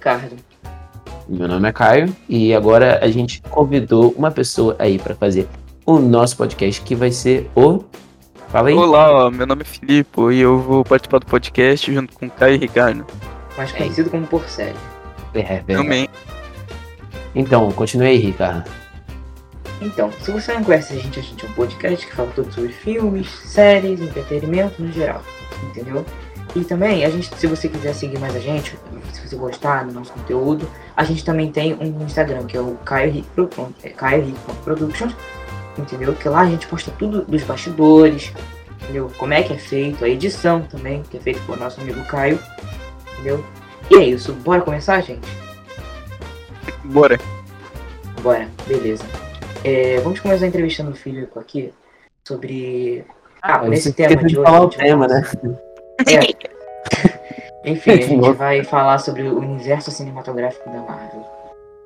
Ricardo. Meu nome é Caio e agora a gente convidou uma pessoa aí para fazer o nosso podcast que vai ser o. Fala aí. Olá, meu nome é Filipe e eu vou participar do podcast junto com Caio e Ricardo. Mais conhecido como Porcelli. É, verdade. Também. Então, continue aí, Ricardo. Então, se você não conhece a gente, a gente é um podcast que fala tudo sobre filmes, séries, entretenimento no geral. Entendeu? E também, a gente, se você quiser seguir mais a gente, você gostar do nosso conteúdo, a gente também tem um Instagram, que é o Caio Rico é Caio Rico Productions, entendeu? Que lá a gente posta tudo dos bastidores, entendeu? Como é que é feito, a edição também, que é feita por nosso amigo Caio, entendeu? E é isso, bora começar, gente? Bora. Bora, beleza. É, vamos começar entrevistando o Filipe aqui sobre. Ah, nesse você tema de hoje. falar o tema, né? É. Enfim, a gente vai falar sobre o universo cinematográfico da Marvel.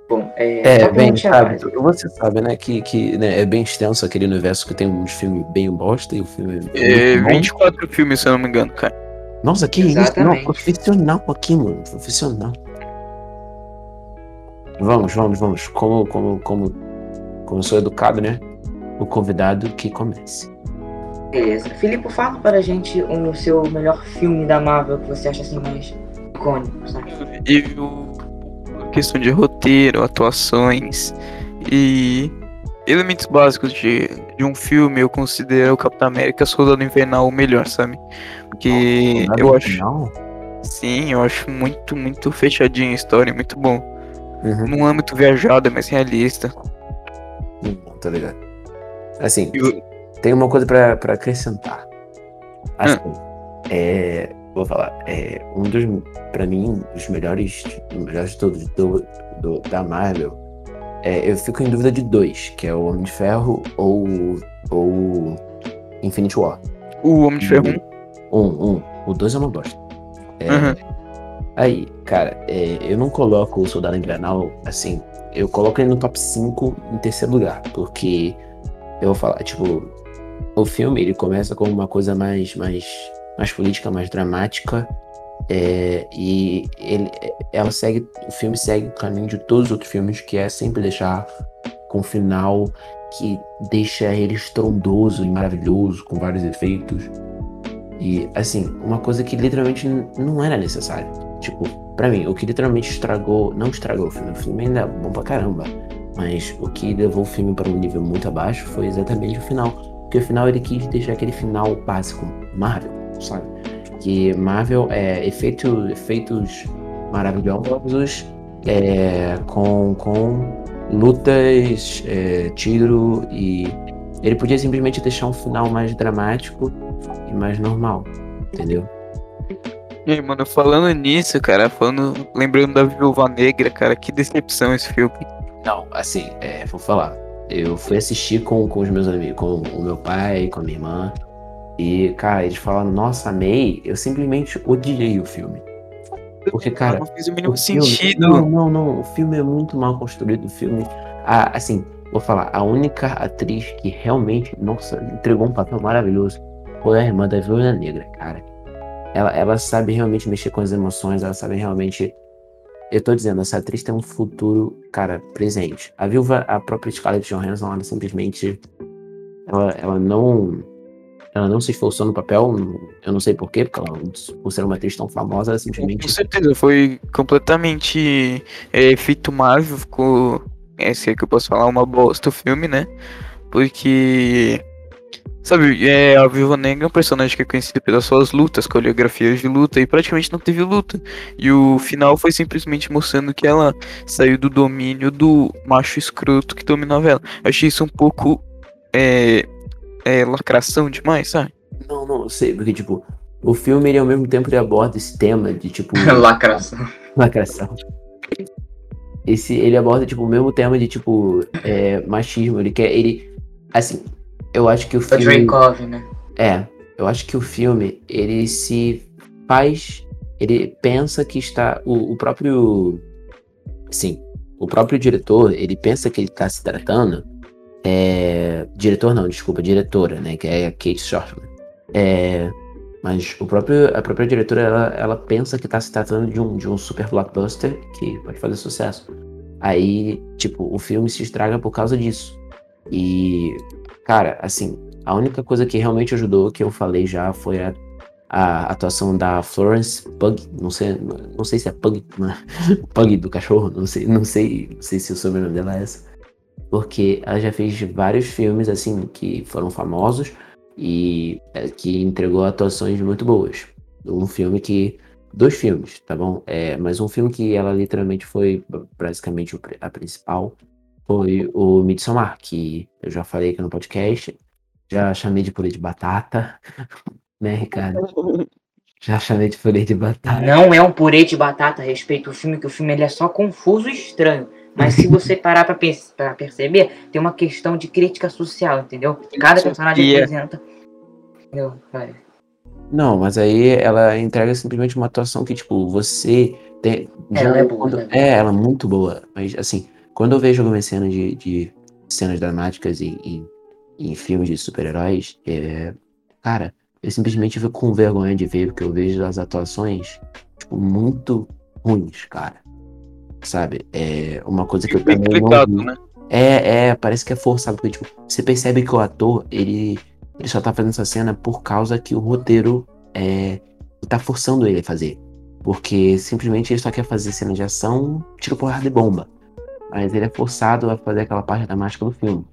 Bom, é. É, bem, gente sabe, você sabe, né, que, que né, é bem extenso aquele universo que tem uns filmes bem bosta e o filme É, bom. 24 filmes, se eu não me engano, cara. Nossa, que isso? Não, Exatamente. profissional aqui, mano, profissional. Vamos, vamos, vamos. Como, como, como, como eu sou educado, né? O convidado que comece. Beleza. Filipe, fala para a gente o seu melhor filme da Marvel que você acha assim mais icônico, sabe? E o questão de roteiro, atuações e elementos básicos de, de um filme, eu considero o Capitão América Soldado Invernal o melhor, sabe? Porque eu acho, final? sim, eu acho muito, muito fechadinho a história, muito bom. Uhum. Não é muito viajado, é mais realista. Hum, tá ligado. Assim, E o- tem uma coisa pra, pra acrescentar. Assim, é. Vou falar, é um dos, pra mim, os melhores, os melhores de todos do, do- da Marvel. É, eu fico em dúvida de dois, que é o Homem de Ferro ou ou Infinity War. O Homem de Ferro 1 Um, um. O dois é uma bosta. É, Uhum. Aí, cara, é, eu não coloco o Soldado Invernal assim. Eu coloco ele no top 5 em terceiro lugar. Porque eu vou falar, tipo, o filme ele começa com uma coisa mais, mais, mais política, mais dramática. é, e ele, ela segue, o filme segue o caminho de todos os outros filmes, que é sempre deixar com um final que deixa ele estrondoso e maravilhoso, com vários efeitos. E, assim, uma coisa que literalmente não era necessária. Tipo, pra mim, o que literalmente estragou, não estragou o filme, o filme ainda é bom pra caramba. Mas o que levou o filme para um nível muito abaixo foi exatamente o final. Porque o final ele quis deixar aquele final básico, Marvel, sabe? Que Marvel é efeito, efeitos maravilhosos, é, com, com lutas, é, tiro e. Ele podia simplesmente deixar um final mais dramático e mais normal, entendeu? E aí, mano, falando nisso, cara, falando, lembrando da Viúva Negra, cara, que decepção esse filme. Não, assim, é, vou falar. Eu fui assistir com, com os meus amigos, com o meu pai, com a minha irmã. E, cara, eles falaram, nossa, amei. Eu simplesmente odiei o filme. Porque, cara, não fez o mínimo o filme- sentido. Não, não, não. O filme é muito mal construído. O filme. A, assim, vou falar, a única atriz que realmente, nossa, entregou um papel maravilhoso foi a irmã da Viúva Negra, cara. Ela, ela sabe realmente mexer com as emoções, ela sabe realmente. Eu tô dizendo, essa atriz tem um futuro, cara, presente. A viúva, a própria Scarlett Johansson, ela simplesmente. Ela, ela não. Ela não se esforçou no papel, eu não sei porquê, porque ela, por ser uma atriz tão famosa, ela Com simplesmente. certeza, foi completamente é, feito Marvel, ficou, é, se é que eu posso falar, uma bosta o filme, né? Porque, sabe, é, a Viúva Negra é um personagem que é conhecido pelas suas lutas, coreografias de luta, e praticamente não teve luta. E o final foi simplesmente mostrando que ela saiu do domínio do macho escroto que dominava ela. Eu achei isso um pouco, é, é, lacração demais, sabe? Não, não, eu sei, porque, tipo, o filme, ele ao mesmo tempo, ele aborda esse tema de, tipo, Lacração. lacração. Esse, ele aborda, tipo, o mesmo tema de, tipo, é, machismo. Ele quer, ele, assim, eu acho que o O filme... Dreykov, né? É, eu acho que o filme, ele se faz, ele pensa que está, o, o próprio, sim, o próprio diretor, ele pensa que ele está se tratando, é, diretor não, desculpa, diretora, né, que é a Kate Shortman, é, Mas o próprio, a própria diretora, ela, ela pensa que tá se tratando de um, de um super blockbuster que pode fazer sucesso. Aí, tipo, o filme se estraga por causa disso. E, cara, assim, a única coisa que realmente ajudou, que eu falei já, foi a, a atuação da Florence Pug. Não sei, não sei se é Pug, né? Pug do cachorro, não sei, não sei, não sei se o sobrenome dela é essa. Porque ela já fez vários filmes, assim, que foram famosos e é, que entregou atuações muito boas. Um filme que. Dois filmes, tá bom? É, mas um filme que ela literalmente foi basicamente a principal foi o Midsommar, que eu já falei aqui no podcast. Já chamei de purê de batata, né, Ricardo? Já chamei de purê de batata. Não é um purê de batata a respeito do filme, que o filme ele é só confuso e estranho. Mas se você parar pra, pra, perceber, tem uma questão de crítica social, entendeu? Cada personagem representa. Entendeu? Cara. Não, mas aí ela entrega simplesmente uma atuação que, tipo, você tem. Ela é boa. Quando, né? é, ela é muito boa. Mas, assim, quando eu vejo algumas cenas de, de cenas dramáticas em, em, em filmes de super-heróis, é, cara, eu simplesmente fico com vergonha de ver, porque eu vejo as atuações, tipo, muito ruins, cara sabe? É uma coisa que eu também não... né? É, é, parece que é forçado, porque, tipo, você percebe que o ator, ele, ele só tá fazendo essa cena por causa que o roteiro é, tá forçando ele a fazer. Porque simplesmente ele só quer fazer cena de ação, tiro porrada e bomba. Mas ele é forçado a fazer aquela parte dramática do filme.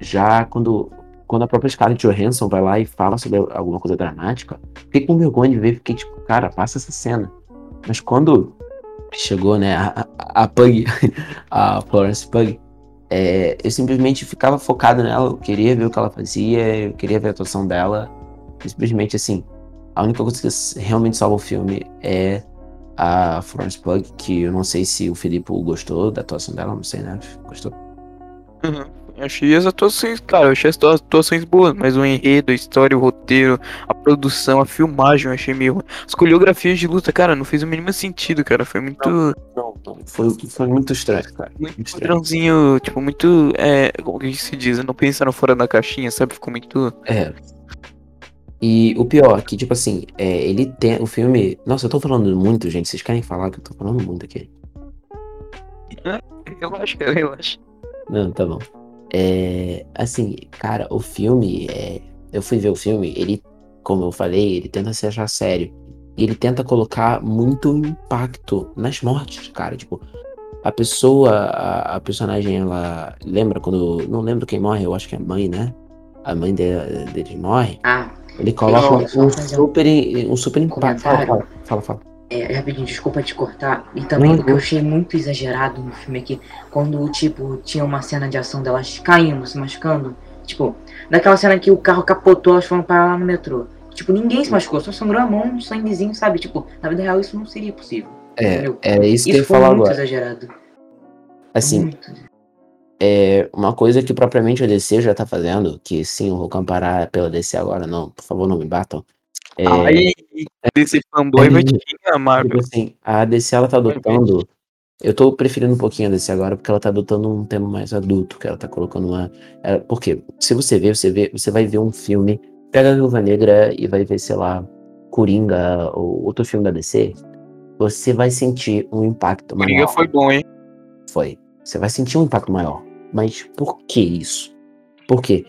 Já quando, quando a própria Scarlett Johansson vai lá e fala sobre alguma coisa dramática, fiquei com vergonha de ver, fiquei tipo, cara, passa essa cena. Mas quando chegou, né, a, a Pug, a Florence Pug, é, eu simplesmente ficava focado nela, eu queria ver o que ela fazia, eu queria ver a atuação dela. Simplesmente assim, a única coisa que realmente salva o filme é a Florence Pug, que eu não sei se o Felipe gostou da atuação dela, não sei, né? Gostou? Uhum. Eu achei as atuações, cara, eu achei as atuações boas, mas o enredo, a história, o roteiro, a produção, a filmagem, eu achei meio. As coreografias de luta, cara, não fez o mínimo sentido, cara. Foi muito. Não, não, não. Foi, foi muito estranho, cara. Muito, muito padrãozinho, tipo, muito. É, como que se diz? Não pensaram fora da caixinha, sabe? Ficou muito. É. E o pior, que, tipo assim, é, ele tem. O filme. Nossa, eu tô falando muito, gente. Vocês querem falar que eu tô falando muito aqui? Relaxa, relaxa. Não, tá bom. É, assim, cara, o filme, é, eu fui ver o filme, ele, como eu falei, ele tenta se achar sério. E ele tenta colocar muito impacto nas mortes, cara. Tipo, a pessoa, a, a, personagem, ela. Lembra quando. Não lembro quem morre, eu acho que é a mãe, né? A mãe dele, dele morre. Ah. Ele coloca um, super, um super impacto. Fala, fala, fala. fala. É, rapidinho, desculpa te cortar. E também uhum. o que eu achei muito exagerado no filme aqui, quando, tipo, tinha uma cena de ação delas caindo, se machucando. Tipo, daquela cena que o carro capotou, elas foram parar lá no metrô. Tipo, ninguém se machucou, só sangrou a mão, um sanguezinho, sabe? Tipo, na vida real isso não seria possível. É, entendeu? é isso que isso eu ia falar muito agora. exagerado. Assim, muito. É uma coisa que propriamente o DC já tá fazendo, que sim, eu vou comparar pela DC agora, não, por favor, não me batam. É, Aí, DC fanboy vai te xingar, Marvel. Tipo assim, a DC ela tá adotando. Eu tô preferindo um pouquinho a DC agora porque ela tá adotando um tema mais adulto, que ela tá colocando uma. É, porque se você ver, você vê, você vai ver um filme, pega a Viúva Negra e vai ver, sei lá, Coringa ou outro filme da DC, você vai sentir um impacto maior. Coringa foi bom, hein? Foi. Você vai sentir um impacto maior. Mas por que isso? Porque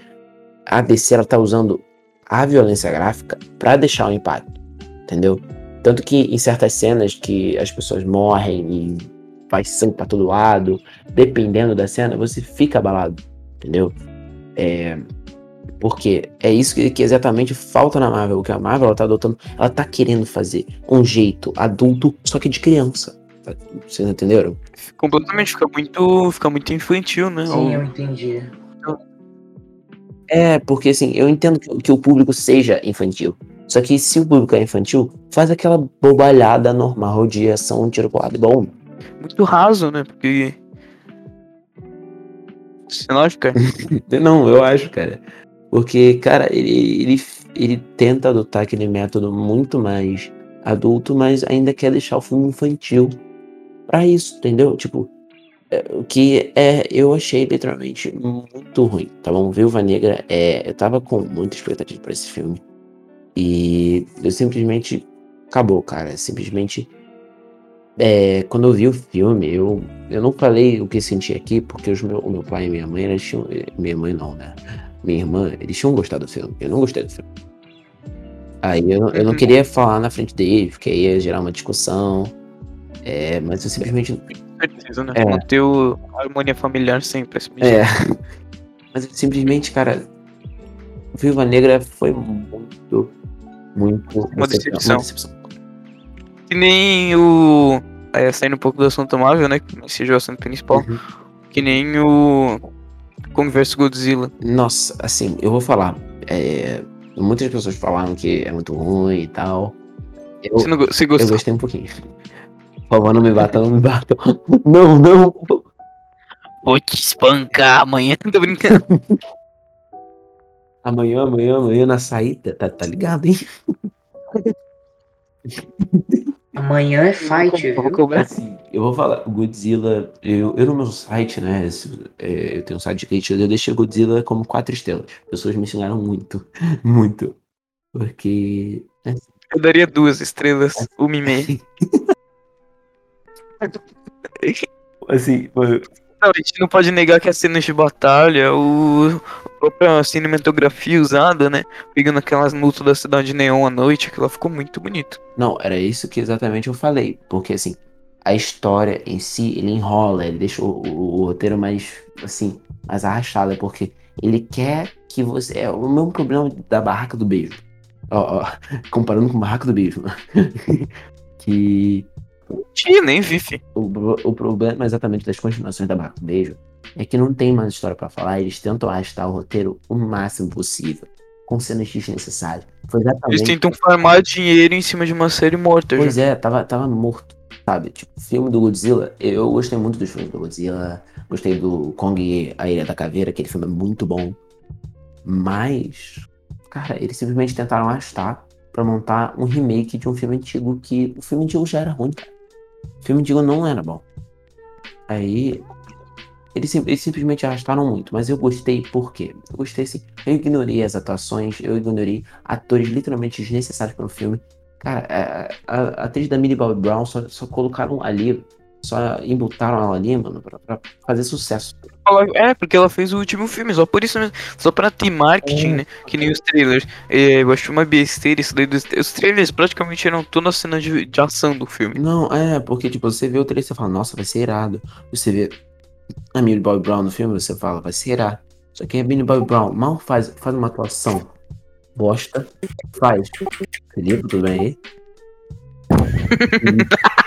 a DC ela tá usando a violência gráfica para deixar um impacto, entendeu? Tanto que em certas cenas que as pessoas morrem e faz sangue para todo lado, dependendo da cena, você fica abalado, entendeu? É, porque é isso que, que, exatamente falta na Marvel, o que a Marvel ela tá adotando, ela tá querendo fazer um jeito adulto, só que de criança. Vocês entenderam? Completamente, fica muito, fica muito infantil, né? Sim, eu entendi. É, porque assim, eu entendo que, que, o público seja infantil. Só que se o público é infantil, faz aquela bobalhada normal de ação, tiro, porrada e bomba. Muito raso, né? Porque. Você não acha, cara? não, eu acho, cara. Porque, cara, ele, ele, ele tenta adotar aquele método muito mais adulto, mas ainda quer deixar o filme infantil para isso, entendeu? Tipo, é, o que é, eu achei literalmente muito ruim, tá bom? Viúva Negra, é, eu tava com muita expectativa pra esse filme. E eu simplesmente. Acabou, cara. Simplesmente. É, quando eu vi o filme, eu, eu não falei o que senti aqui, porque os meu, o meu pai e minha mãe, eles tinham. Minha mãe não, né? Minha irmã, eles tinham gostado do filme. Eu não gostei do filme. Aí eu, eu não Uhum. queria falar na frente deles, porque aí ia gerar uma discussão. É, mas eu simplesmente. Certeza, né? É. Manter o- a harmonia familiar sempre. assim, É. Mas eu simplesmente, cara. Viúva Negra foi muito. Muito. Uma decepção. Uma decepção. Que nem o. É, saindo um pouco do assunto Marvel, né? Que seja o assunto principal. Uhum. Que nem o. Kong vs Godzilla. Nossa, assim, eu vou falar. é, muitas pessoas falaram que é muito ruim e tal. Eu, Você, não, você eu gostou? gostei um pouquinho. Por favor, não me batam, não me batam. Não, não. Vou te espancar amanhã. Tô brincando. Amanhã, amanhã, amanhã na saída, tá, tá ligado, hein? Amanhã é fight, Vou viu? Assim, eu vou falar, Godzilla, eu, eu no meu site, né, esse- é, eu tenho um site de crítica, eu deixei Godzilla como quatro estrelas. Pessoas me ensinaram muito, muito. Porque, Eu daria duas estrelas, uma e meia. assim, foi- Não, a gente não pode negar que as cenas de batalha, o a própria cinematografia usada, né? Pegando aquelas lutas da cidade neon à noite, aquilo ficou muito bonito. não, era isso que exatamente eu falei. Porque, assim, a história em si, ele enrola, ele deixa o, o- o roteiro mais, assim, mais arrastado, porque ele quer que você. É o mesmo problema da barraca do beijo. Ó, ó, comparando com barraca do beijo. que Tia, nem vi, o, o problema exatamente das continuações da Beijo é que não tem mais história pra falar, eles tentam arrastar o roteiro o máximo possível, com cenas desnecessárias. Foi Eles exatamente. tentam farmar dinheiro em cima de uma série morta Pois já. é, tava, tava morto, sabe? Tipo, filme do Godzilla, eu gostei muito dos filmes do Godzilla, gostei do Kong e a Ilha da Caveira, aquele filme é muito bom. Mas, cara, eles simplesmente tentaram arrastar pra montar um remake de um filme antigo que o filme antigo já era ruim, cara. Filme antigo não era bom. Aí, eles, eles simplesmente arrastaram muito, mas eu gostei por quê? Eu gostei assim, eu ignorei as atuações, eu ignorei atores literalmente desnecessários para o filme. Cara, a, a, a atriz da Millie Bobby Brown só, só colocaram ali, só embutaram ela ali, mano, pra, pra fazer sucesso. É, porque ela fez o último filme, só por isso mesmo. Só pra ter marketing, É. né? Que nem os trailers. É, eu acho uma besteira isso daí dos Os trailers praticamente eram toda a cena de, de ação do filme. Não, é, porque, tipo, você vê o trailer e você fala, nossa, vai ser irado. Você vê a Millie Bobby Brown no filme, você fala, vai ser irado. Só que a Millie Bobby Brown mal faz, faz uma atuação bosta, faz. Felipe, tudo bem aí?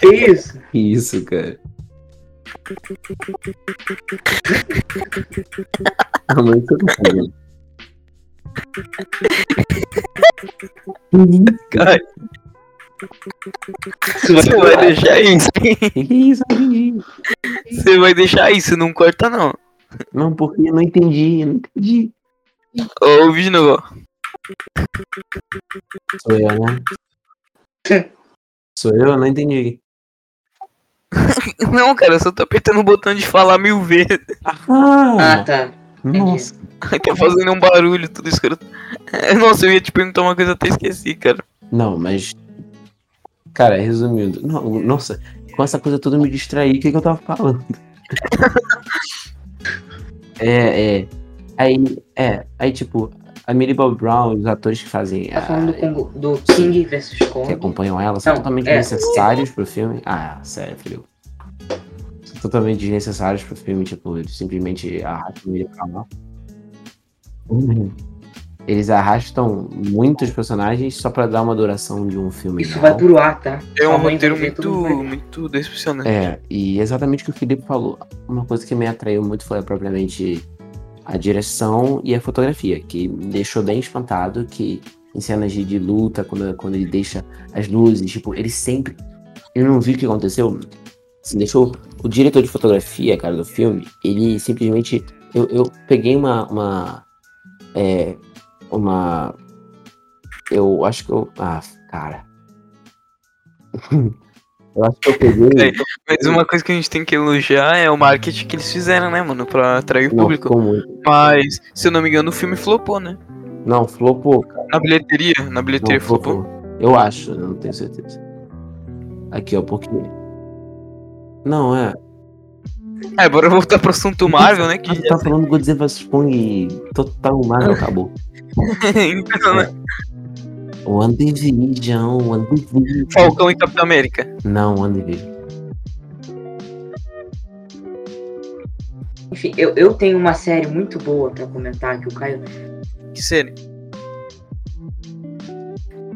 Que isso? Que isso, cara? A mãe tá fazendo. Cara, você vai deixar isso. Você vai deixar isso, não corta não. Não, porque eu não entendi, eu não entendi. Ô, ouve de novo. Sou eu, né? Sou eu, eu não entendi. Não, cara, eu só tô apertando o botão de falar mil vezes. Ah, Ah, tá. nossa. Tá fazendo um barulho, tudo escroto. Nossa, eu ia te perguntar uma coisa, até esqueci, cara. Não, mas. Cara, resumindo. Não, nossa, com essa coisa toda eu me distraí. O que, que eu tava falando? é, é. Aí, é. Aí, tipo, a Millie Bob Brown, os atores que fazem. Tá a- falando do, do King versus que Kong. acompanham ela são Não, totalmente é. necessários pro filme. Ah, sério, filho. São totalmente desnecessários pro filme, tipo, eles simplesmente arrastam ele pra lá. Uhum. Eles arrastam muitos personagens só pra dar uma duração de um filme. Isso real. vai pro ar, tá? É um Sua mãe roteiro muito, muito decepcionante. É, e exatamente o que o Felipe falou. Uma coisa que me atraiu muito foi propriamente a direção e a fotografia, que me deixou bem espantado que em cenas de, de luta, quando, quando ele deixa as luzes, tipo, ele sempre. Eu não vi o que aconteceu. Assim, deixou. O diretor de fotografia, cara, do filme, ele simplesmente. Eu, eu peguei uma. uma é, uma. Eu acho que eu. Ah, cara. eu acho que eu peguei. Mas uma coisa que a gente tem que elogiar é o marketing que eles fizeram, né, mano? Pra atrair o Não, público. Mas, se eu não me engano, o filme flopou, né? Não, flopou, cara. Na bilheteria. Na Não, bilheteria flopou. flopou. Eu acho, eu não tenho certeza. Aqui, ó, porque. Não, é. É, bora voltar pro assunto Marvel, né? Que Ah, tá falando Godzilla vs Kong total Marvel acabou. então, né? One Division, One Division. Falcão e Capitão América. Não, One Division. Enfim, eu, eu tenho uma série muito boa pra comentar que o Caio. Que série?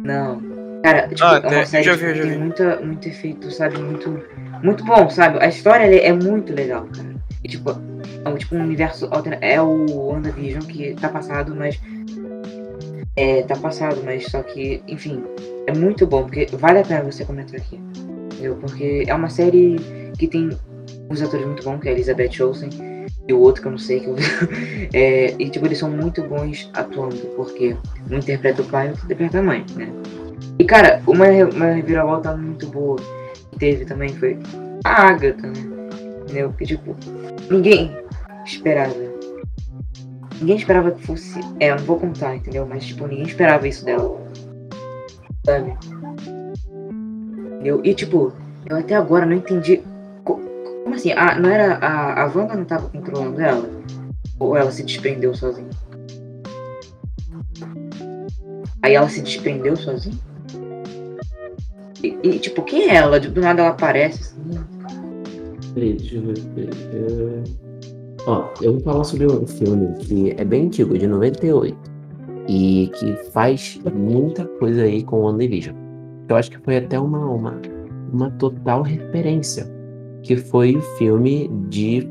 Não. Cara, tipo, Ah, é né, uma série já que tem muita, muito efeito, sabe? Muito, muito bom, sabe? A história é muito legal, cara. E, tipo, é um, tipo um universo alterna... É o WandaVision que tá passado, mas. É, tá passado, mas só que, enfim, é muito bom, porque vale a pena você comentar aqui. Entendeu? Porque é uma série que tem uns atores muito bons, que é a Elizabeth Olsen e o outro que eu não sei que eu é, E tipo, eles são muito bons atuando, porque um interpreta o pai e outro interpreta a mãe, né? E cara, uma, uma reviravolta muito boa que teve também foi a Agatha, né? Entendeu? Porque tipo, ninguém esperava. Ninguém esperava que fosse. É, eu não vou contar, entendeu? Mas tipo, ninguém esperava isso dela. Sabe? Entendeu? E tipo, eu até agora não entendi. Assim? Ah, não era. A, a Wanda não tava controlando ela? Ou ela se desprendeu sozinha? Aí ela se desprendeu sozinha? E, e, tipo, quem é ela? Do nada ela aparece assim. Peraí, deixa eu ver. é, Ó, eu vou falar sobre um filme que é bem antigo, de 98. E que faz muita coisa aí com o WandaVision. Eu acho que foi até uma, uma, uma total referência. Que foi o filme de.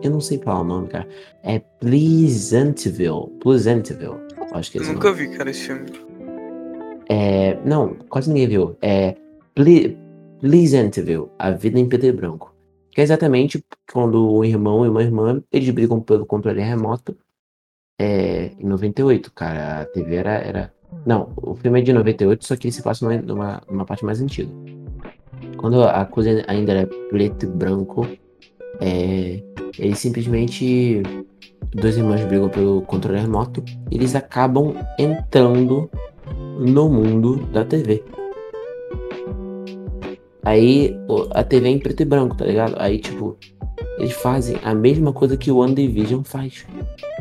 Eu não sei falar o nome, cara. É Pleasantville. Pleasantville. Acho que é nunca vi, cara, esse filme. É, não, quase ninguém viu. É Ple Pleasantville, A Vida em Preto e Branco. Que é exatamente quando o irmão e uma irmã, eles brigam pelo controle remoto. É, em 98, cara. A TV era, era... Não, o filme é de 98, só que ele se passa numa, numa, numa parte mais antiga. Quando a coisa ainda era preto e branco, é, eles simplesmente... Dois irmãos brigam pelo controle remoto. Eles acabam entrando no mundo da TV. Aí a TV é em preto e branco, tá ligado? Aí, tipo, eles fazem a mesma coisa que o One Division faz.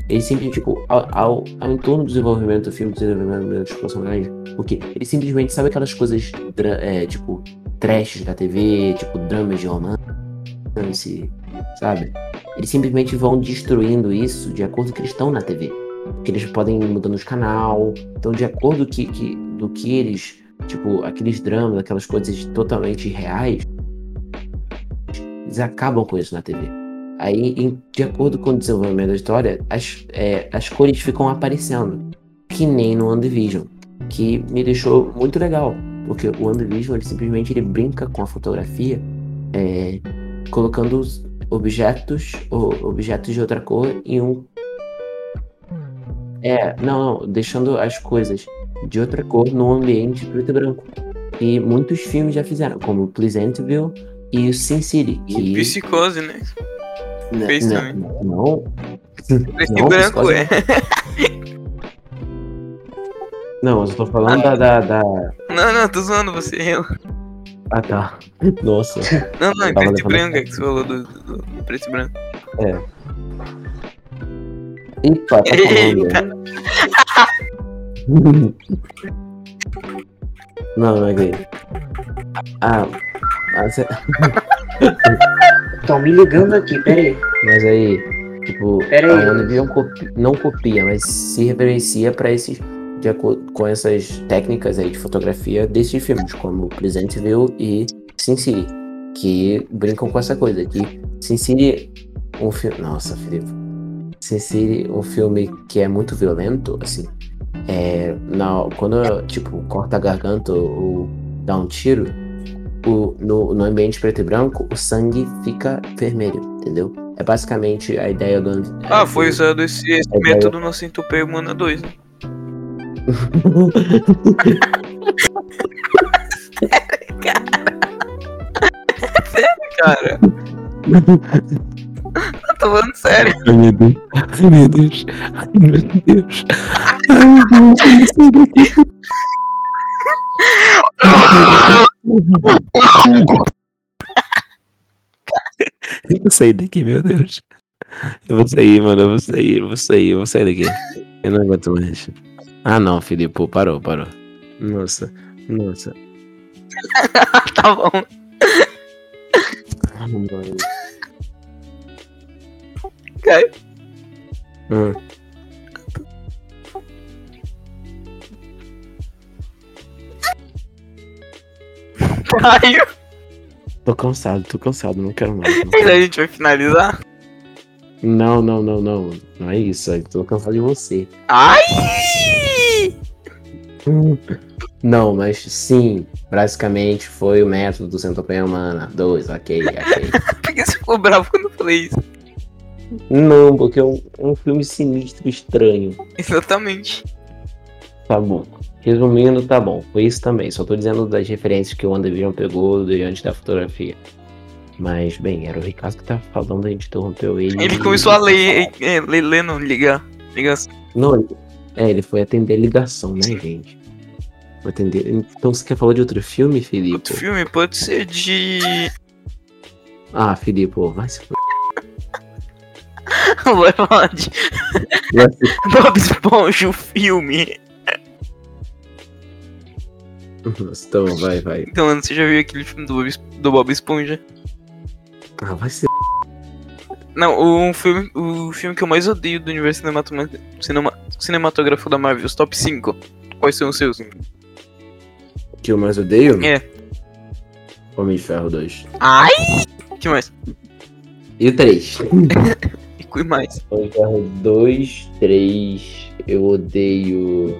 Eles simplesmente, tipo, ao, ao, ao entorno do desenvolvimento do filme, do desenvolvimento dos personagens, o quê? Eles simplesmente sabem aquelas coisas, é, tipo, trashes da TV, tipo, dramas de romance, sabe? Eles simplesmente vão destruindo isso de acordo com que eles estão na TV. Porque eles podem ir mudando os canal. Então, de acordo que, que, do que eles tipo, aqueles dramas, aquelas coisas totalmente reais, eles acabam com isso na TV. Aí, em- de acordo com o desenvolvimento da história, as, é, as cores ficam aparecendo, que nem no WandaVision, que me deixou muito legal, porque o WandaVision, ele simplesmente ele brinca com a fotografia, é, colocando os objetos, o- objetos de outra cor em um... É, não, não, deixando as coisas de outra cor no ambiente preto e branco. E muitos filmes já fizeram, como Pleasantville e Sin City. Que... Psicose, né? N- fez n- também. Não. Preto Não, branco, Psicose é. Não, eu tô falando da, da, da- Não, não, tô zoando você. Eu... Ah, tá. Nossa. Não, não, é preto e branco, é que você falou do, do- do preto e branco. Epa, tá falando. Não, não é gay. Ah, ah, cê- Estão me ligando aqui, pera aí. mas aí, tipo, Pera aí. a WandaVision copi- não copia, mas se referencia pra esses, de acordo com essas técnicas aí de fotografia desses filmes, como Pleasantville e Sin City, que brincam com essa coisa, que Sin City, um filme, nossa, Felipe, Sin City, um filme que é muito violento, assim, é, na, quando, tipo, corta a garganta ou dá um tiro, o, no, no ambiente preto e branco, o sangue fica vermelho, entendeu? É basicamente a ideia do. Ah, foi usado esse, esse método no Centopeia Humana 2, né? cara. Eu tô falando sério. Ai, meu Deus. Ai, meu Deus. Ai, meu Deus. Ai, meu Deus. Eu vou sair daqui. Eu vou sair daqui, meu Deus. Eu vou sair, mano. Eu vou sair, eu vou sair, eu vou sair daqui. Eu não aguento mais. Ah, não, Felipe. Pô, parou, parou. Nossa, nossa. tá bom. Ah, mano. Caio. Hum. Caio. Tô cansado, tô cansado, não quero mais. não Ainda a gente vai finalizar. Não, não, não, não. Não é isso. Eu tô cansado de você. Ai! Não, mas sim, basicamente foi o método do Centopeia Humana 2, ok, ok. Por que você ficou bravo quando eu falei isso? Não, porque é um, é um filme sinistro, estranho. Exatamente. Tá bom. Resumindo, tá bom. Foi isso também. Só tô dizendo das referências que o WandaVision pegou diante da fotografia. Mas, bem, era o Ricardo que tava falando, a gente interrompeu ele. Ele começou a ler, é, não, ligar. Ligação. Não, é, ele foi atender a ligação, né, gente? Foi atender. Então você quer falar de outro filme, Felipe? Outro filme pode ser de. Ah, Felipe, vai se. Vai falar de Bob Esponja, o filme. Nossa, Então, vai, vai. Então, mano, você já viu aquele filme do Bob, do Bob Esponja? Ah, vai ser. Não, o filme, o filme que eu mais odeio do universo cinematoma- cinema, cinematográfico da Marvel, os top 5. Quais são os seus? Que eu mais odeio? É. Homem de Ferro 2. Ai! que mais? E o 3? E que mais? Homem de Ferro 2, 3. Eu odeio.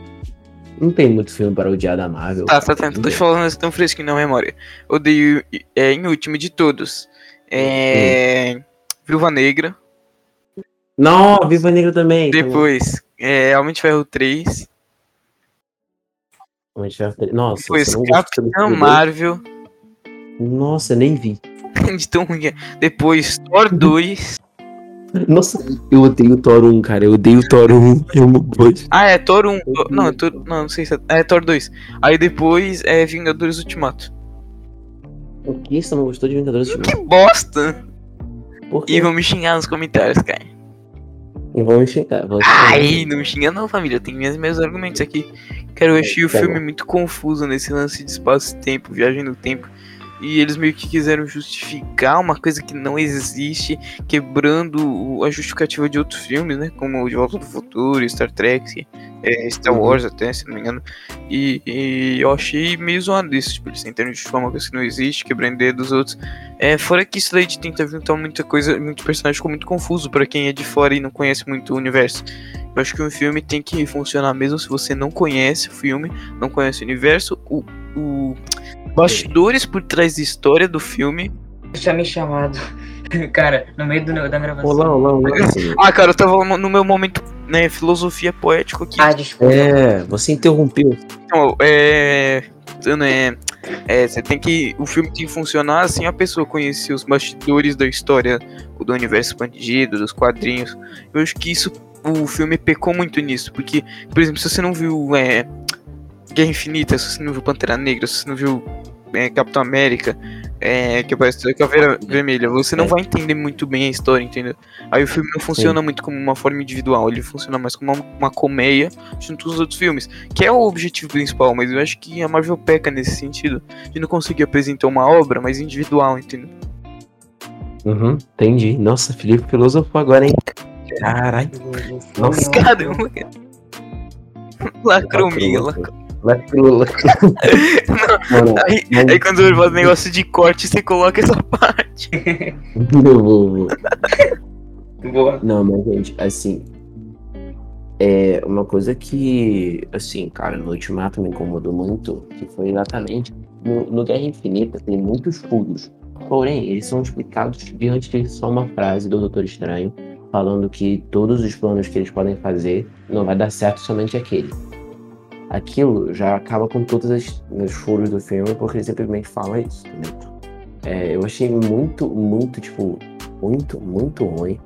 Não tem muito filme para odiar da Marvel. Tá, tá, tá. Tô te falando isso tão fresquinho na memória. Odeio, é, em último de todos. É. Viúva Negra. Não, Viva Negra também. Depois, é, Homem de Ferro 3. Homem de Ferro 3. Nossa, Depois, Capitão Marvel. Nossa, nem vi. De tão ruim é. Depois, Thor 2. Nossa, eu odeio o Thor 1, cara. Eu odeio o Thor 1. Eu gosto. Ah, é Thor 1. Thor- Não, é Thor, não, não sei se é. É Thor 2. Aí depois é Vingadores Ultimato. O que? Você não gostou de Vingadores Ultimato? Que bosta! E vão me xingar nos comentários, cara. E vão me xingar. vão. Ai, não me xinga não, família. Eu tenho meus, meus argumentos aqui. Cara, eu achei o Tá filme bom. muito confuso nesse lance de espaço e tempo, viagem no tempo. E eles meio que quiseram justificar uma coisa que não existe, quebrando a justificativa de outros filmes, né? Como De Volta do Futuro, Star Trek, é, Star Uhum. Wars até, se não me engano. E, e eu achei meio zoado isso, tipo, eles tentando justificar uma coisa que não existe, quebrando ideia dos outros. É, fora que isso daí de tentar juntar muita coisa, muito personagem ficou muito confuso pra quem é de fora e não conhece muito o universo. Eu acho que um filme tem que funcionar mesmo se você não conhece o filme, não conhece o universo, o, o bastidores por trás da história do filme. Já me chamado. Cara, no meio do, da gravação. Olá, olá, olá. Ah, cara, eu tava no meu momento, né, filosofia poético aqui. Ah, desculpa. É, você interrompeu. Então, é. né, é, você tem que. O filme tem que funcionar assim a pessoa conhecer os bastidores da história do universo expandido, dos quadrinhos. Eu acho que isso. O filme pecou muito nisso. Porque, por exemplo, se você não viu é, Guerra Infinita, se você não viu Pantera Negra, se você não viu é, Capitão América, é, que aparece a Caveira Vermelha, você não É. vai entender muito bem a história, entendeu? Aí o filme não funciona muito como uma forma individual, ele funciona mais como uma, uma colmeia junto com os outros filmes que é o objetivo principal, mas eu acho que a Marvel peca nesse sentido, de não conseguir apresentar uma obra mais individual, entendeu? Uhum, entendi. Nossa, Felipe filosofou agora, hein? Caralho. Nossa. Caramba, cara. Lacrominha, lacro... Lacrou, lacrou. Mano, Aí, mas- aí quando eu faço negócio de corte, você coloca essa parte. eu vou- vou- Boa. Não, mas gente, assim. É uma coisa que, assim, cara, no Ultimato me incomodou muito, que foi exatamente. No, no Guerra Infinita tem muitos furos. Porém, eles são explicados diante de só uma frase do Doutor Estranho, falando que todos os planos que eles podem fazer não vai dar certo somente aquele. Aquilo já acaba com todos as- os furos do filme, porque ele simplesmente fala isso, entendeu? é, eu achei muito, muito, tipo, muito, muito ruim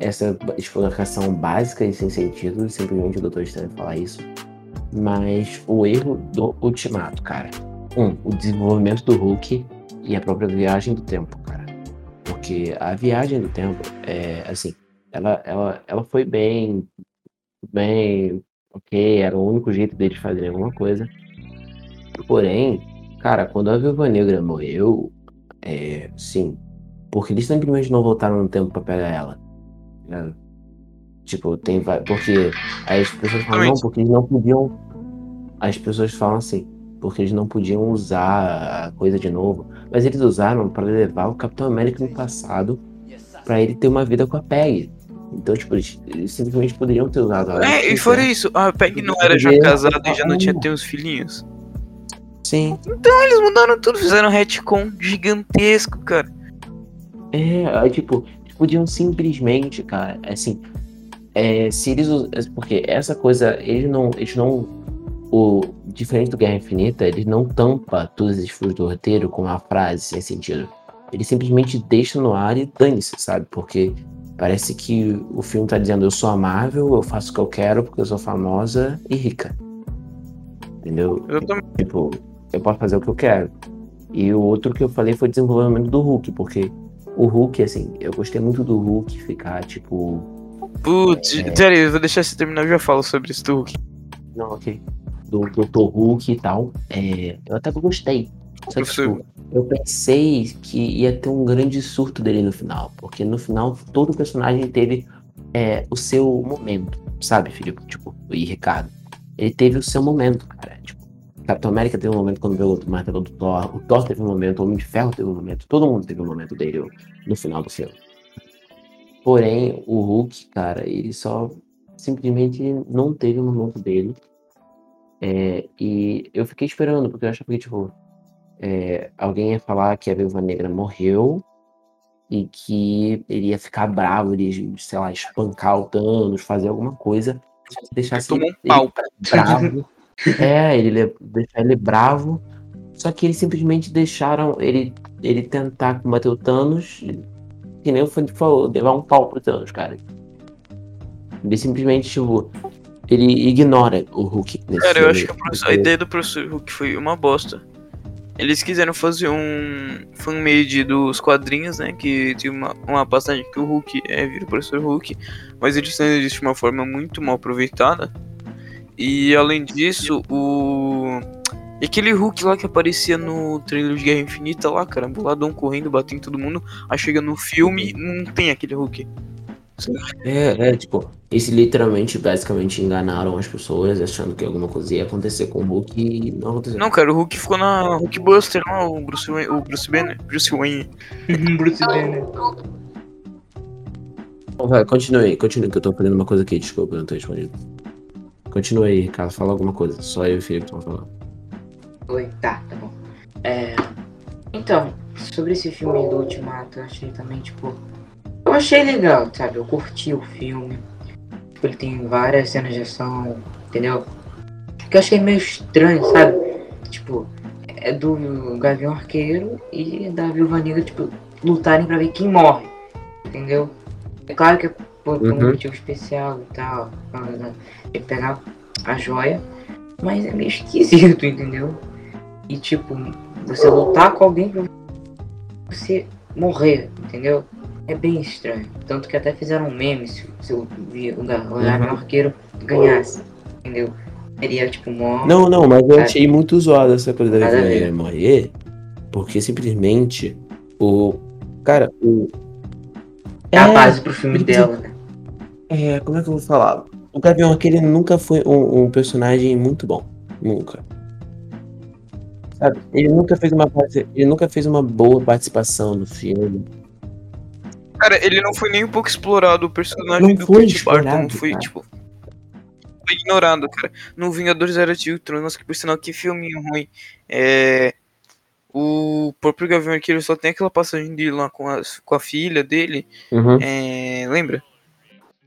essa explicação básica e sem sentido, simplesmente o Doutor Estranho falar isso. Mas o erro do Ultimato, cara. Um, o desenvolvimento do Hulk e a própria viagem do tempo, cara. Porque a viagem do tempo, é, assim, ela, ela, ela foi bem, bem, ok, era o único jeito deles fazerem alguma coisa. Porém, cara, quando a Viúva Negra morreu, é, sim, porque eles simplesmente não voltaram no tempo pra pegar ela. Né? Tipo, tem porque as pessoas falam, não, porque eles não podiam. As pessoas falam assim, porque eles não podiam usar a coisa de novo. Mas eles usaram para levar o Capitão América no passado para ele ter uma vida com a Peg. Então, tipo, eles, eles simplesmente poderiam ter usado a É, e fora isso, a Peg não era já casada e já não tinha ter os filhinhos. Sim. Então eles mudaram tudo, fizeram um retcon gigantesco, cara. É, aí, tipo, podiam simplesmente, cara, assim, é, se eles. Porque essa coisa, eles não. Eles não. O, diferente do Guerra Infinita, eles não tampa todos esses furos do roteiro com uma frase sem sentido. Ele simplesmente deixa no ar e dane-se, sabe? Porque parece que o filme tá dizendo eu sou amável, eu faço o que eu quero porque eu sou famosa e rica. Entendeu? Eu também. Tipo, eu posso fazer o que eu quero. E o outro que eu falei foi o desenvolvimento do Hulk, porque o Hulk, assim, eu gostei muito do Hulk ficar, tipo. Putz, é... sério, eu vou deixar você terminar e já falo sobre isso do Hulk. Não, ok. Do Dr. Hulk e tal. É, eu até gostei. Só que, tipo, eu pensei que ia ter um grande surto dele no final. Porque no final todo personagem teve é, o seu momento, sabe, Filipe? Tipo, e Ricardo. Ele teve o seu momento, cara. Tipo, Capitão América teve um momento quando veio o martelo do Thor, o Thor teve um momento, o Homem de Ferro teve um momento, todo mundo teve um momento dele no final do filme. Porém, o Hulk, cara, ele só simplesmente não teve o momento dele. É, e eu fiquei esperando, porque eu achava que, tipo, é, alguém ia falar que a Viúva Negra morreu e que ele ia ficar bravo, ele sei lá, espancar o Thanos, fazer alguma coisa, deixasse ele, um pau. ele bravo. É, ele deixar ele bravo. Só que eles simplesmente deixaram ele, ele tentar combater o Thanos. Que nem o Fanny falou, levar um pau pro Thanos, cara. Ele simplesmente, tipo, ele ignora o Hulk. Cara, eu acho que a, a ideia do professor Hulk foi uma bosta. Eles quiseram fazer um fan-made dos quadrinhos, né? Que tinha uma, uma passagem que o Hulk é, vira o professor Hulk. Mas eles isso de uma forma muito mal aproveitada. E além disso, o. aquele Hulk lá que aparecia no trailer de Guerra Infinita lá, cara, boladão correndo, batendo todo mundo. Aí chega no filme, não tem aquele Hulk. É, é, tipo, eles literalmente, basicamente enganaram as pessoas achando que alguma coisa ia acontecer com o Hulk e não aconteceu. Não, cara, o Hulk ficou na Hulkbuster lá, o Bruce Wayne, o Bruce Banner, Bruce Wayne. Bruce Banner. Vai, continue, continue, que eu tô fazendo uma coisa aqui, desculpa, eu não tô respondido. Continua aí, Ricardo. Fala alguma coisa. Só eu e o Felipe estão falando. Oi, tá, tá bom. É... Então, sobre esse filme do Ultimato, eu achei também, tipo. Eu achei legal, sabe? Eu curti o filme. Tipo, ele tem várias cenas de ação, entendeu? Que eu achei meio estranho, sabe? Tipo, é do Gavião Arqueiro e da Viúva Negra, tipo, lutarem pra ver quem morre, entendeu? É claro que é por, uhum. um motivo especial e tal. Que pegar a joia. Mas é meio esquisito, entendeu? E tipo, você lutar com alguém pra você morrer, entendeu? É bem estranho. Tanto que até fizeram um meme se, se o, o, o uhum. Arqueiro ganhasse, entendeu? Seria tipo mó. Não, não, mas eu achei muito zoado essa coisa da Viviane morrer. Porque simplesmente o. Cara, o. É a base pro filme dela, né? É, como é que eu vou falar? O Gavião Arqueiro nunca foi um, um, personagem muito bom. Nunca. Sabe? Ele nunca fez uma ele nunca fez uma boa participação no filme. Cara, ele não foi nem um pouco explorado o personagem não do foi Kit Barton. Foi, cara. tipo. Foi ignorado, cara. No Vingadores Era de Ultron, nossa, que por sinal, que filme ruim. É. O próprio Gavião Arqueiro só tem aquela passagem dele lá com a, com a filha dele. Uhum. É, lembra?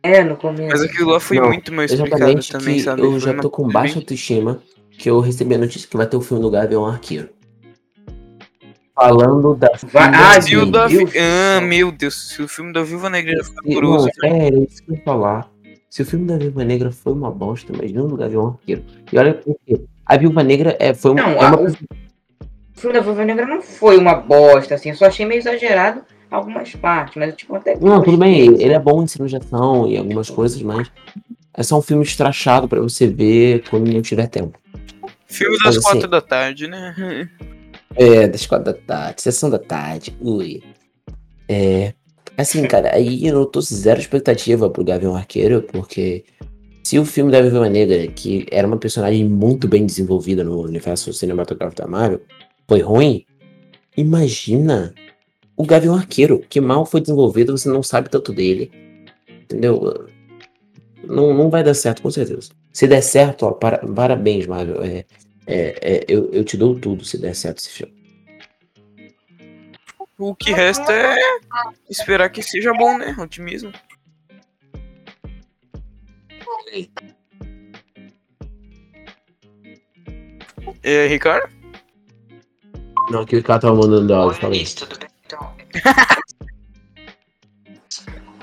É, no começo. Mas aquilo lá foi não, muito mais explicado também, sabe? Eu já tô com baixa autoestima que eu recebi a notícia que vai ter o filme do Gavião Arqueiro. Falando da. Vai- ah, o Meu da... Ah, meu Deus, se o filme da Viúva Negra já foi Não, horroroso. pera, isso que eu ia falar. Se o filme da Viúva Negra foi uma bosta, imagina o Gavião Arqueiro. E olha por quê. A Viúva Negra é, foi uma. Não, é a- uma o filme da Viúva Negra não foi uma bosta, assim. Eu só achei meio exagerado algumas partes, mas tipo, até. Não, tudo bem, assim. ele é bom em cena de ação e algumas coisas, mas é só um filme estrachado pra você ver quando não tiver tempo. Filme Mas das assim- quatro da tarde, né? É, das quatro da tarde, sessão da tarde, ui. É. Assim, cara, aí eu tô zero expectativa pro Gavião Arqueiro, porque se o filme da Viúva Negra, que era uma personagem muito bem desenvolvida no universo cinematográfico da Marvel, foi ruim, imagina o Gavião Arqueiro, que mal foi desenvolvido, você não sabe tanto dele. Entendeu? Não, não vai dar certo, com certeza. Se der certo, ó, para- parabéns, Marvel. É, é, é, eu, eu te dou tudo se der certo esse filme. O que resta é esperar que seja bom, né? Otimismo. É, Ricardo? Não, aqui o cara tava mandando áudio, falei. tudo bem? Então.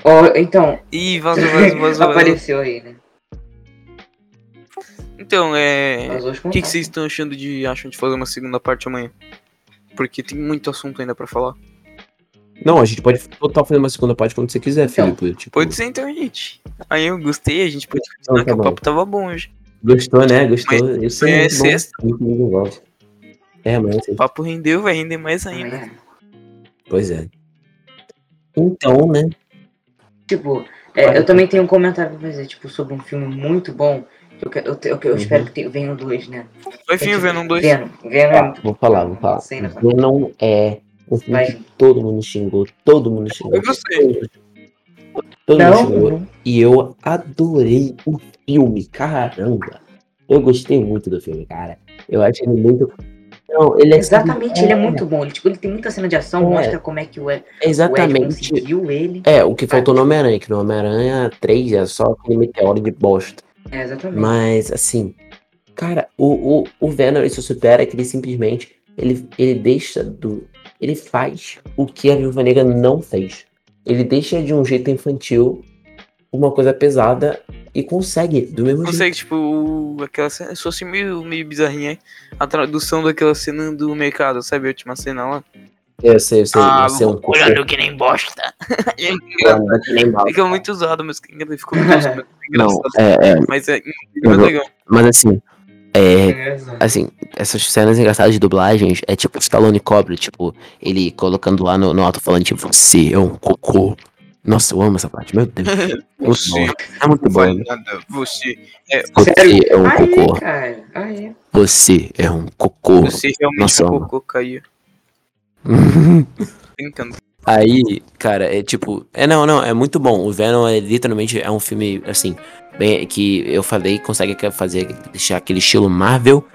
Ó, então, Ih, vazou, vazou. vazou. apareceu aí, né? Então, é. O que, que vocês estão achando de acham de fazer uma segunda parte amanhã? Porque tem muito assunto ainda pra falar. Não, a gente pode total fazer uma segunda parte quando você quiser, Então, Felipe. Tipo, Pode ser então, gente. Aí eu gostei, a gente pode Então, continuar tá que o bom. papo tava bom hoje. Gostou, né? Gostou. Eu sei. é muito bom. sexta. É, mas O papo rendeu, vai render mais ainda. Amanhã. Pois é. Então, né? Tipo, é, eu também tenho um comentário pra fazer, tipo, sobre um filme muito bom. Eu, que- eu, eu, eu Uhum. espero que tenha, venham dois, né? Vai vir o Venom 2. Venom. Venom é muito vou falar, vou falar. Sei, né? Venom é um filme Vai. que todo mundo xingou, todo mundo xingou. Eu gostei. Todo mundo Não, xingou. não. E eu adorei o filme, caramba. Eu gostei muito do filme, cara. Eu acho ele muito. Não, ele é Exatamente, ele é muito bom. Ele, tipo, ele tem muita cena de ação, É. mostra como é que o Ed, o Ed Exatamente. conseguiu ele. É, o que faltou no Homem-Aranha, que no Homem-Aranha 3 é só aquele meteoro de bosta. É, exatamente. Mas, assim, cara, o, o, o Venom, se supera que ele simplesmente, ele, ele deixa do... Ele faz o que a Viúva Negra não fez. Ele deixa de um jeito infantil uma coisa pesada e consegue, do mesmo jeito. Consegue, tipo, o- aquela cena. Se fosse meio, meio bizarrinha, hein? A tradução daquela cena do mercado, sabe? A última cena lá. Eu sei, eu sei, ah, você é um olhando que nem bosta. É que nem. Fica muito usado, mas que ficou muito usado, Não, engraçado. é, é, Mas é, legal. mas assim, é, assim, essas cenas engraçadas de dublagens é tipo Stallone Cobra, tipo, ele colocando lá no, no alto-falante, você é um cocô. Nossa, eu amo essa parte, meu Deus. Você. É muito bom. Você é. Você é um cocô. é. Você é um cocô. Você realmente Nossa, é um cocô caiu. Brincando. Aí, cara, é tipo. É não, não, é muito bom. O Venom é literalmente é um filme, assim, bem, que eu falei, consegue fazer, deixar aquele estilo Marvel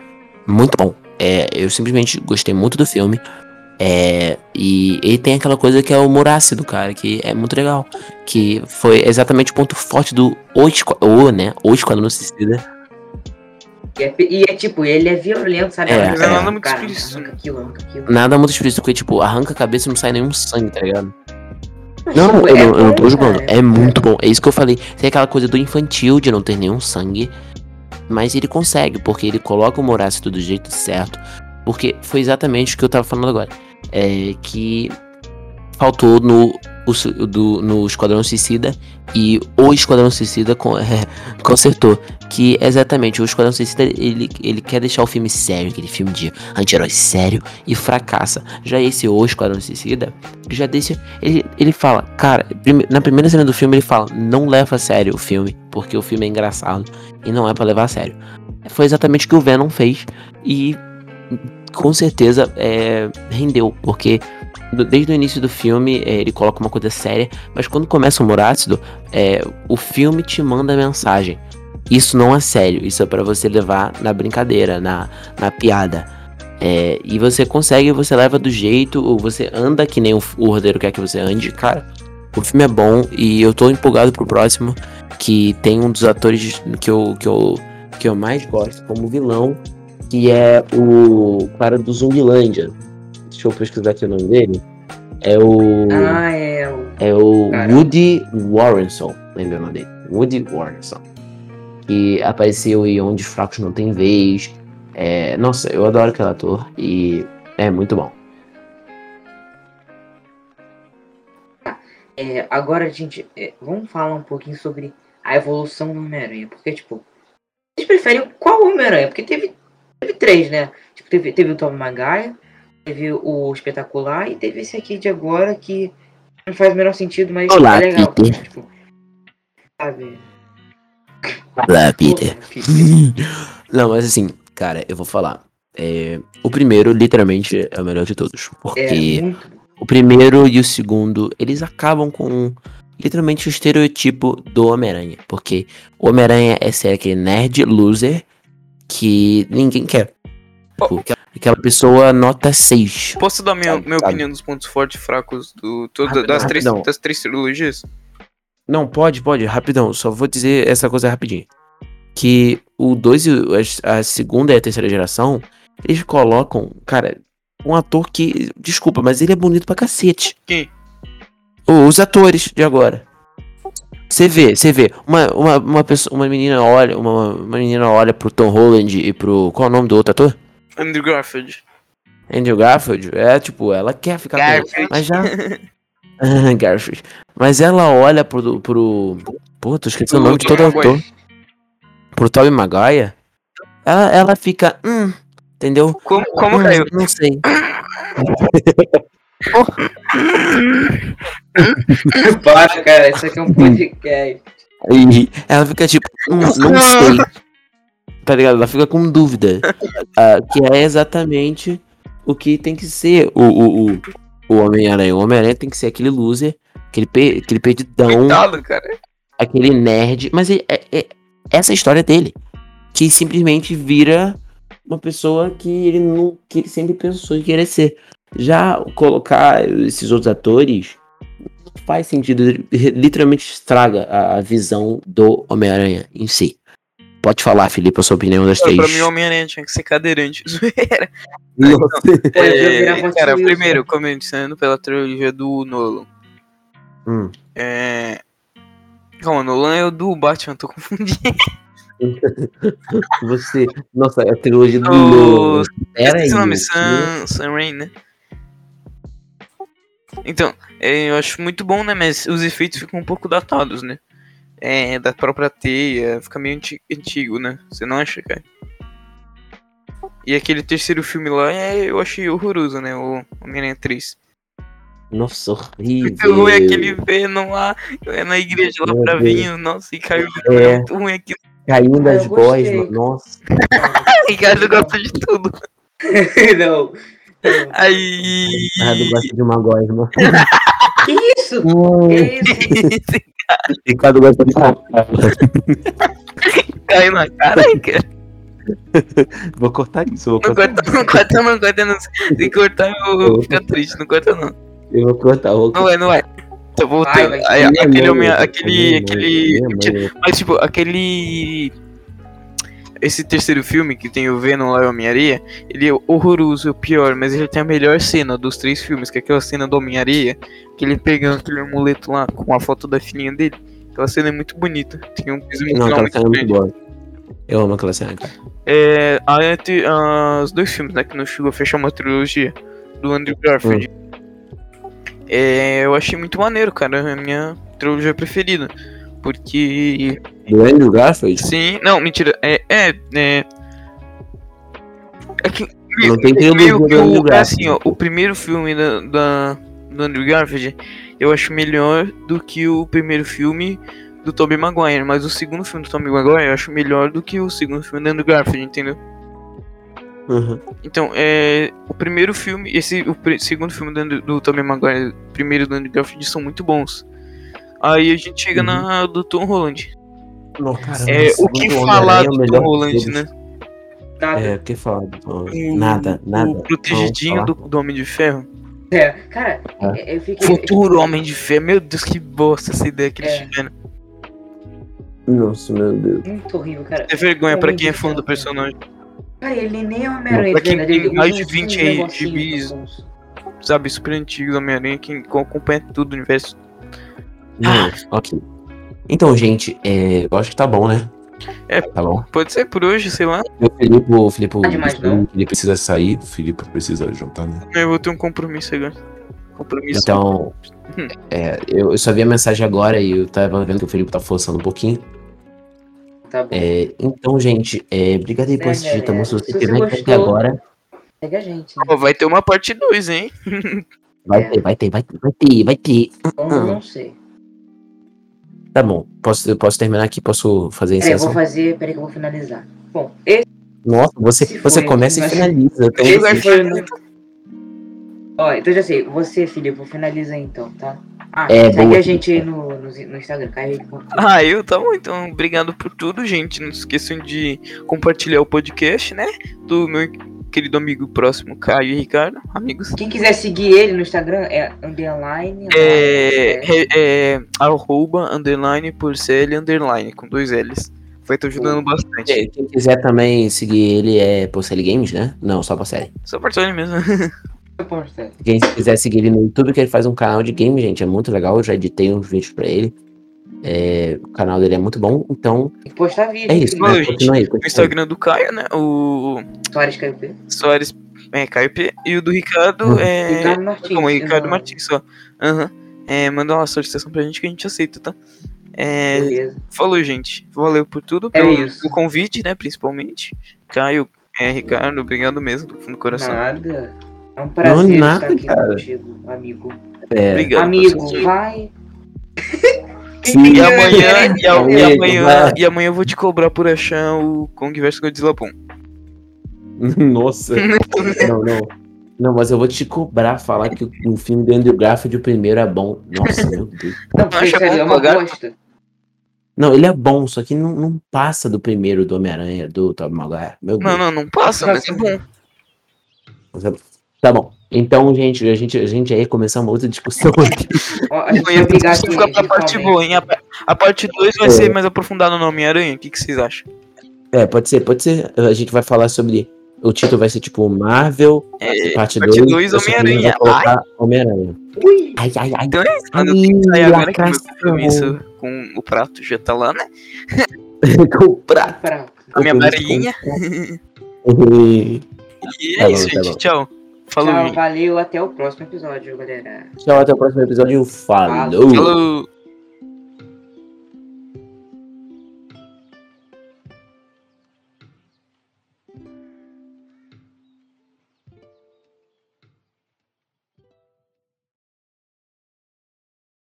muito bom. É, eu simplesmente gostei muito do filme. É, e ele tem aquela coisa que é o humor ácido, cara, que é muito legal. Que foi exatamente o ponto forte do O, o né? O Esquadrão Suicida. E é, e é tipo, ele é violento, sabe? É, é. arranca, muito cara, explícito. Arranca aquilo, arranca aquilo. Nada muito explícito, porque, tipo, arranca a cabeça e não sai nenhum sangue, tá ligado? Mas, Não, tipo, eu, é não, eu não tô julgando. cara. É muito bom. É isso que eu falei. Tem aquela coisa do infantil de não ter nenhum sangue. Mas ele consegue, porque ele coloca o humor ácido do jeito certo. Porque foi exatamente o que eu tava falando agora. É que faltou no, o do, no Esquadrão Suicida. E o Esquadrão Suicida con- consertou. Que exatamente, o Esquadrão Suicida ele, ele quer deixar o filme sério, aquele filme de anti-herói sério e fracassa. Já esse O Esquadrão Suicida já deixa. Ele, ele fala, cara, prime- na primeira cena do filme ele fala, não leva a sério o filme, porque o filme é engraçado e não é pra levar a sério. Foi exatamente o que o Venom fez e com certeza é, rendeu, porque desde o início do filme é, ele coloca uma coisa séria, mas quando começa o humor ácido, é, o filme te manda a mensagem. Isso não é sério, isso é pra você levar na brincadeira, na, na piada. É, e você consegue, você leva do jeito, ou você anda que nem o, o quer que você ande, cara. O filme é bom e eu tô empolgado pro próximo, que tem um dos atores que eu, que eu, que eu mais gosto como vilão, que é o cara do Zumbilândia. Deixa eu pesquisar aqui o nome dele. É o. Ah, é. o- É o Cara. Woody Warrenson. Lembra o nome dele? Woody Warrenson. Que apareceu em Onde os Fracos Não Tem Vez. É, nossa, eu adoro aquele ator e é muito bom. É, agora, gente, é, vamos falar um pouquinho sobre a evolução do Homem-Aranha. Porque, tipo, vocês preferem qual Homem-Aranha? Porque teve, teve três, né? Tipo, teve, teve o Tom Maguire, teve o Espetacular e teve esse aqui de agora que não faz o menor sentido, mas Olá, é legal. Peter. Tipo, sabe? Olá, Peter. Porra, Peter. Não, mas assim, cara, eu vou falar. É, o primeiro, literalmente, é o melhor de todos. É, Porque muito bom. o primeiro e o segundo, eles acabam com literalmente o estereotipo do Homem-Aranha. Porque o Homem-Aranha é ser aquele nerd loser que ninguém quer. Tipo, aquela- Aquela pessoa nota 6. Posso dar minha, Sabe, minha sabe. opinião dos pontos fortes e fracos do, todo, Rapidão, das, três, das três trilogias? Não, pode, pode, rapidão. Só vou dizer essa coisa rapidinho. Que o 2 e a, a segunda e a terceira geração, eles colocam, cara, um ator que. Desculpa, mas ele é bonito pra cacete. Quem? O- Os atores de agora. Você vê, você vê. Uma, uma, uma, pessoa, uma menina olha. Uma, uma menina olha pro Tom Holland e pro. Qual é o nome do outro ator? Andrew Garfield. Andrew Garfield. É, tipo, ela quer ficar com ele. Garfield. Mas já. Garfield. Mas ela olha pro. pro... Pô, tô esquecendo o nome de todo ator. Maguire. Pro Tobey Maguire. Ela, ela fica. Hum, entendeu? Como, como Hum, caiu? Não sei. Para, cara, isso aqui é um podcast. E ela fica tipo, hum, não sei. Tá ligado? Ela fica com dúvida. Ah, que é exatamente o que tem que ser o, o, o, o Homem-Aranha. O Homem-Aranha tem que ser aquele loser, aquele, pe, aquele perdidão, Coitado, cara. aquele nerd. Mas é, é- é essa é a história dele. Que simplesmente vira uma pessoa que ele não. que ele sempre pensou em querer ser. Já colocar esses outros atores não faz sentido. ele Literalmente estraga a, a visão do Homem-Aranha em si. Pode falar, Felipe, a sua opinião das três. Pra mim, o Homem-Aranha tinha que ser cadeirante. Zoeira. Virar É, cara, primeiro, começando pela trilogia do Nolan. Hum. É. Calma, Nolan é o do Batman, tô confundindo. Você. Nossa, é a trilogia do Nolan. Pera aí. Esqueci o nome? Sam, Sam Raimi, né? Então, é, eu acho muito bom, né? Mas os efeitos ficam um pouco datados, né? É, da própria teia, fica meio anti- antigo, né? Você não acha, cara? E aquele terceiro filme lá, é, eu achei horroroso, né? O Homem-Aranha 3. Nossa, horrível. Muito ruim aquele Venom lá, é na igreja lá Meu pra vinho, nossa, e caiu É. muito ruim aquilo. Caindo das Eu gostei. gosmas. Nossa. Ricardo gosta de tudo. não. Aí. Ah, não gosta de uma gosma. Isso? Hum, Que isso? Ricardo gosta de Caiu na cara, cara. Vou cortar isso, vou Não cortar. corta, não corta, não corta, não. Se cortar, eu vou ficar triste. Não corta, não. Eu vou cortar, eu vou Não cortar. vai, não vai. Eu vou ter. Vai, vai. aí, Minha aquele Aquele. Mas, tipo, aquele. Esse terceiro filme que tem o Venom lá e o Homem-Areia, ele é horroroso, é o pior, mas ele tem a melhor cena dos três filmes, que é aquela cena do Homem-Areia, que ele pegando aquele amuleto lá com a foto da filhinha dele. Aquela cena é muito bonita, tem um piso Não, aquela cena é muito boa. Eu amo aquela cena, cara. É, ah, os dois filmes, né, que não chegou a fechar uma trilogia do Andrew Garfield. É, eu achei muito maneiro, cara, é a minha trilogia preferida. Porque Do Andrew Garfield? Sim, não, mentira. É, é, é. É que. Não tem que Andrew o, é assim, ó, o primeiro filme da, da, do Andrew Garfield eu acho melhor do que o primeiro filme do Tobey Maguire, mas o segundo filme do Tobey Maguire eu acho melhor do que o segundo filme do Andrew Garfield, entendeu? Uhum. Então, é, o primeiro filme, esse o segundo filme do, Andrew- do Tobey Maguire, o primeiro do Andrew Garfield são muito bons. Aí a gente chega na do Tom Holland. Não, caramba, É, o que falar é do Tom Holland, né? Nada. É, o que falar do Tom Holland? Nada, nada. O protegidinho do, do Homem de Ferro. É, cara, É. eu fiquei. Futuro Homem de Ferro. Meu Deus, que bosta essa ideia que eles É. tiveram. Nossa, meu Deus. Muito horrível, cara. É vergonha pra quem é fã do personagem. Cara, ele nem é Homem-Aranha, Pra de quem tem mais de uns 20 negocinhos gibis. sabe, super antigos, Homem-Aranha, que acompanha tudo o universo. Hum, ok. Então, gente, é, eu acho que tá bom, né? É. Tá bom. Pode ser por hoje, sei lá. O Felipe, o Felipe, Tá demais, não? ele precisa sair, o Felipe precisa jantar, né? Eu vou ter um compromisso agora. Compromisso. Então, Hum. é, eu, eu só vi a mensagem agora e eu tava vendo que o Felipe tá forçando um pouquinho. Tá bom. É, então, gente, é, obrigado aí por É, assistir, tá bom? Se você tiver até gostou- agora, Segue a gente, né? Ó, vai ter uma parte 2, hein? vai É. ter, vai ter, vai ter, vai ter, vai ter. Como não sei. Tá bom, posso, eu posso terminar aqui? Posso fazer a Peraí, eu vou fazer. Peraí que eu vou finalizar. Bom, esse Nossa, você, você foi, começa e finaliza. Então, Esse vai foi. Ó, então já sei. Você, Felipe, finaliza aí, então, tá? Ah, É, segue boa. a gente aí no, no, no Instagram, Caio. Ah, eu tá bom, então obrigado por tudo, gente. Não esqueçam de compartilhar o podcast, né? Do meu querido amigo próximo, Caio e Ricardo, amigos. Quem quiser seguir ele no Instagram é underline. É, é, é arroba, underline, porcel, underline, com dois L's. Vai estar ajudando bastante. É, Quem quiser também seguir ele é Porcelli Games, né? Não, só Porcelli. Só porcel mesmo. Quem quiser seguir ele no YouTube, que ele faz um canal de game, gente, é muito legal. Eu já editei uns vídeos pra ele. É, o canal dele é muito bom, então Tem que postar vídeo. é isso. Né? gente. Continua aí, O continua aí. Instagram do Caio, né? O Soares Caio P. Soares é, Caio P. E o do Ricardo Uhum. é. Ricardo Martins. Como Ricardo exato. Martins só. Aham. É, manda uma solicitação pra gente que a gente aceita, tá? É, Beleza. falou, gente. Valeu por tudo, É pelo, isso. pelo convite, né? Principalmente. Caio, é, Ricardo, obrigado mesmo, do fundo do coração. Nada. É um prazer Não, nada, estar aqui cara. contigo, amigo. É, Obrigado. amigo, vai. Sim. E amanhã, e, a- e amanhã, e amanhã eu vou te cobrar por achar o Kong vs Godzilla Boom. Nossa. não, não. Não, mas eu vou te cobrar falar que o, o filme do Andrew Garfield, o primeiro, é bom. Nossa, meu Deus. Não, porque bom, é uma bosta. Não, ele é bom, só que não, não passa do primeiro do Homem-Aranha, do Tobey Maguire. Meu Deus. Não, não, não passa, mas é bom. Tá bom. Então, gente, a gente, a gente aí começar uma outra discussão aqui. A gente vai brigar aqui. fica pra parte boa, hein? A, a parte 2 vai É. ser mais aprofundada no Homem-Aranha. O que, que vocês acham? É, pode ser, pode ser. A gente vai falar sobre. O título vai ser tipo Marvel, É, parte parte 2. dois, Homem-Aranha. Homem-Aranha. Ui, Ai, ai, ai. Então é isso, mano. Eu tenho que sair Ai, agora que meu compromisso com o prato já tá lá, né? Comprar. pra... A minha varinha. E- Tá é bom, isso, tá gente. Tchau. Falou, Tchau, valeu, até o próximo episódio, galera. Tchau, até o próximo episódio. Falou. Falou.